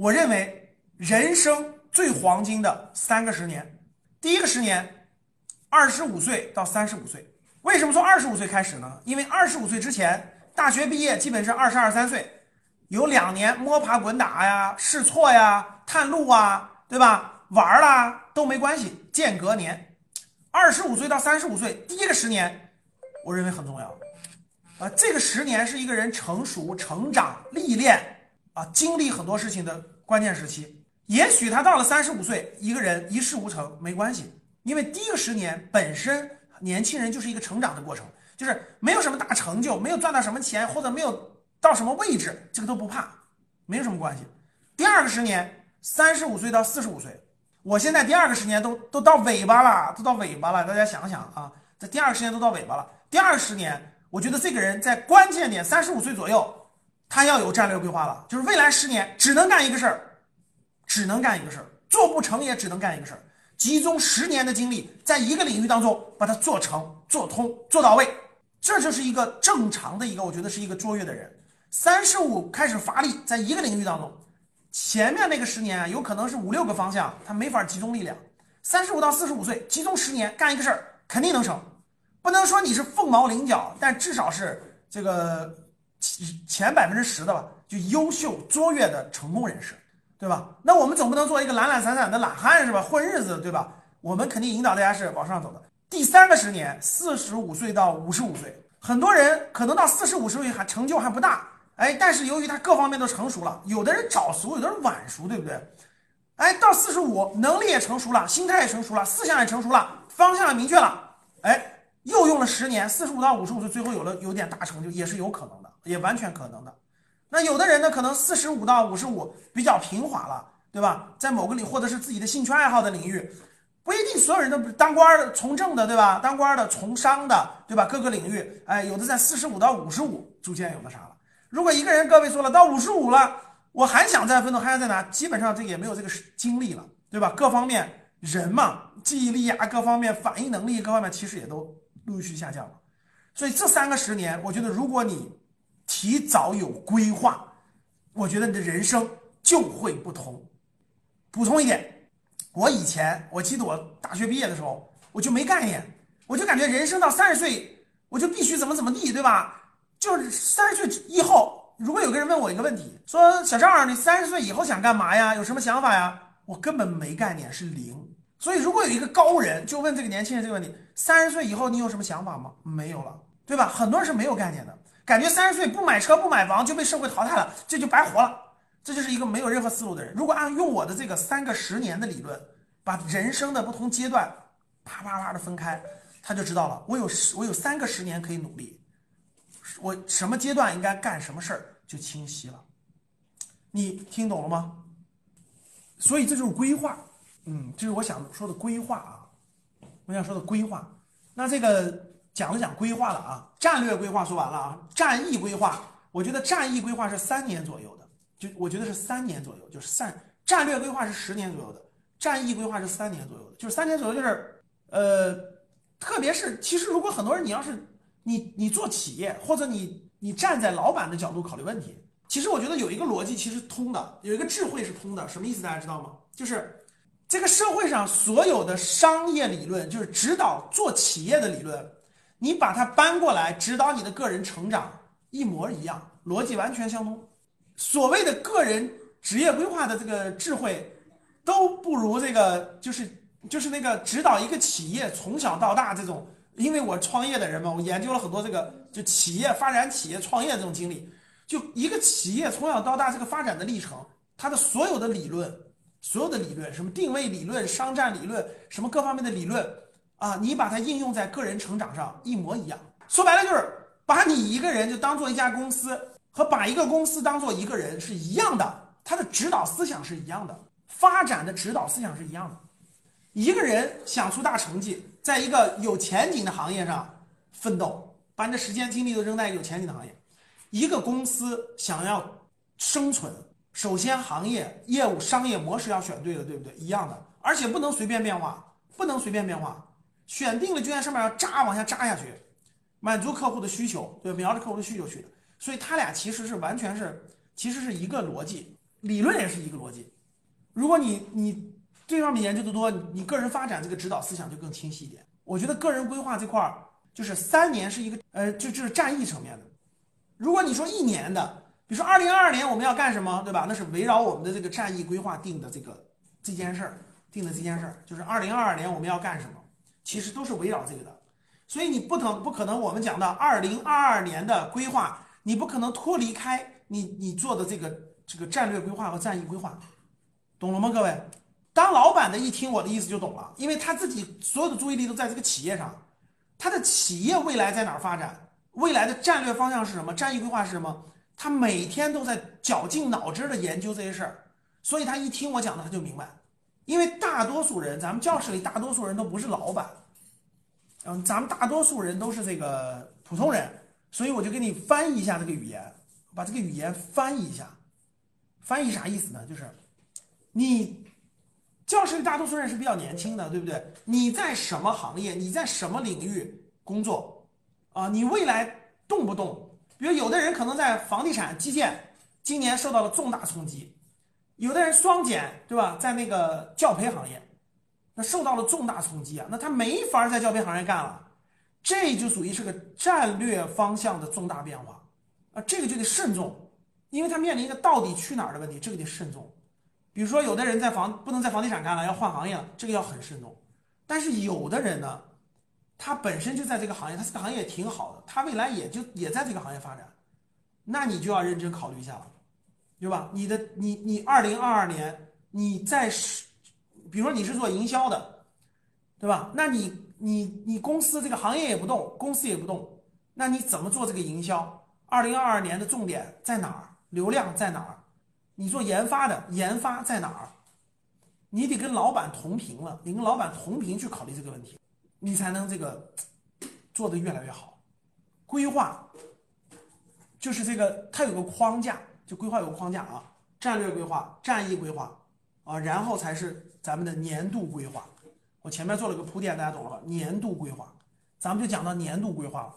我认为人生最黄金的三个十年，第一个十年，二十五岁到三十五岁。为什么从二十五岁开始呢？因为二十五岁之前，大学毕业基本是二十二三岁，有两年摸爬滚打呀、试错呀、探路啊，对吧？玩啦都没关系。间隔年，二十五岁到三十五岁，第一个十年，我认为很重要。啊，这个十年是一个人成熟、成长、历练啊，经历很多事情的关键时期。也许他到了三十五岁，一个人一事无成没关系，因为第一个十年本身。年轻人就是一个成长的过程，就是没有什么大成就，没有赚到什么钱，或者没有到什么位置，这个都不怕，没有什么关系。第二个十年，三十五岁到四十五岁，我现在第二个十年都都到尾巴了，都到尾巴了。大家想想啊，这第二个十年都到尾巴了。第二十年，我觉得这个人在关键点，三十五岁左右，他要有战略规划了，就是未来十年只能干一个事儿，只能干一个事儿，做不成也只能干一个事儿。集中十年的精力，在一个领域当中把它做成、做通、做到位，这就是一个正常的一个，我觉得是一个卓越的人。三十五开始发力，在一个领域当中，前面那个十年啊，有可能是五六个方向，他没法集中力量。三十五到四十五岁，集中十年干一个事儿，肯定能成。不能说你是凤毛麟角，但至少是这个前百分之十的吧，就优秀卓越的成功人士。对吧？那我们总不能做一个懒懒散散的懒汉是吧？混日子对吧？我们肯定引导大家是往上走的。第三个十年，四十五岁到五十五岁，很多人可能到四十五十岁还成就还不大，哎，但是由于他各方面都成熟了，有的人早熟，有的人晚熟，对不对？哎，到四十五，能力也成熟了，心态也成熟了，思想也成熟了，方向也明确了，哎，又用了十年，四十五到五十五岁，最后有了有点大成就，也是有可能的，也完全可能的。那有的人呢，可能四十五到五十五比较平滑了，对吧？在某个领或者是自己的兴趣爱好的领域，不一定所有人都当官的、从政的，对吧？当官的、从商的，对吧？各个领域，哎，有的在四十五到五十五逐渐有那啥了。如果一个人各位说了到五十五了，我还想再奋斗，还想在哪？基本上这也没有这个精力了，对吧？各方面人嘛，记忆力啊，各方面反应能力各方面其实也都陆续下降了。所以这三个十年，我觉得如果你。提早有规划，我觉得你的人生就会不同。补充一点，我以前我记得我大学毕业的时候，我就没概念，我就感觉人生到三十岁，我就必须怎么怎么地，对吧？就是三十岁以后，如果有个人问我一个问题，说小赵，你三十岁以后想干嘛呀？有什么想法呀？我根本没概念，是零。所以如果有一个高人就问这个年轻人这个问题，三十岁以后你有什么想法吗？没有了，对吧？很多人是没有概念的。感觉三十岁不买车不买房就被社会淘汰了，这就白活了。这就是一个没有任何思路的人。如果按用我的这个三个十年的理论，把人生的不同阶段啪啪啪的分开，他就知道了。我有十，我有三个十年可以努力，我什么阶段应该干什么事儿就清晰了。你听懂了吗？所以这就是规划，嗯，这是我想说的规划啊，我想说的规划。那这个。讲了讲规划了啊，战略规划说完了啊，战役规划，我觉得战役规划是三年左右的，就我觉得是三年左右，就是三战略规划是十年左右的，战役规划是三年左右的，就是三年左右，就是呃，特别是其实如果很多人你要是你你做企业或者你你站在老板的角度考虑问题，其实我觉得有一个逻辑其实通的，有一个智慧是通的，什么意思大家知道吗？就是这个社会上所有的商业理论，就是指导做企业的理论。你把它搬过来指导你的个人成长，一模一样，逻辑完全相通。所谓的个人职业规划的这个智慧，都不如这个就是就是那个指导一个企业从小到大这种。因为我创业的人嘛，我研究了很多这个就企业发展、企业创业这种经历。就一个企业从小到大这个发展的历程，它的所有的理论，所有的理论，什么定位理论、商战理论，什么各方面的理论。啊，你把它应用在个人成长上一模一样。说白了就是把你一个人就当做一家公司，和把一个公司当做一个人是一样的，他的指导思想是一样的，发展的指导思想是一样的。一个人想出大成绩，在一个有前景的行业上奋斗，把你的时间精力都扔在有前景的行业。一个公司想要生存，首先行业业务商业模式要选对了，对不对？一样的，而且不能随便变化，不能随便变化。选定了就在上面要扎往下扎下去，满足客户的需求，对，瞄着客户的需求去的。所以他俩其实是完全是，其实是一个逻辑。理论也是一个逻辑。如果你你这方面研究的多，你个人发展这个指导思想就更清晰一点。我觉得个人规划这块儿，就是三年是一个呃，就就是战役层面的。如果你说一年的，比如说二零二二年我们要干什么，对吧？那是围绕我们的这个战役规划定的这个这件事儿定的这件事儿，就是二零二二年我们要干什么，其实都是围绕这个的。所以你不能不可能，我们讲的二零二二年的规划，你不可能脱离开你你做的这个这个战略规划和战役规划，懂了吗，各位？当老板的一听我的意思就懂了，因为他自己所有的注意力都在这个企业上，他的企业未来在哪儿发展，未来的战略方向是什么，战役规划是什么，他每天都在绞尽脑汁的研究这些事儿，所以他一听我讲的他就明白，因为大多数人，咱们教室里大多数人都不是老板。嗯，咱们大多数人都是这个普通人，所以我就给你翻译一下这个语言，把这个语言翻译一下。翻译啥意思呢？就是你教室里大多数人是比较年轻的，对不对？你在什么行业？你在什么领域工作？啊，你未来动不动？比如有的人可能在房地产、基建，今年受到了重大冲击；有的人双减，对吧？在那个教培行业。那受到了重大冲击啊，那他没法在教培行业干了，这就属于是个战略方向的重大变化啊，这个就得慎重，因为他面临一个到底去哪儿的问题，这个得慎重。比如说，有的人在房不能在房地产干了，要换行业了，这个要很慎重。但是有的人呢，他本身就在这个行业，他这个行业也挺好的，他未来也就也在这个行业发展，那你就要认真考虑一下了，对吧？你的你你二零二二年你在。比如说你是做营销的，对吧？那你你你公司这个行业也不动，公司也不动，那你怎么做这个营销？二零二二年的重点在哪儿？流量在哪儿？你做研发的，研发在哪儿？你得跟老板同频了，你跟老板同频去考虑这个问题，你才能这个做得越来越好。规划就是这个，它有个框架，就规划有个框架啊，战略规划、战役规划啊，然后才是。咱们的年度规划，我前面做了个铺垫，大家懂了吧？年度规划，咱们就讲到年度规划了。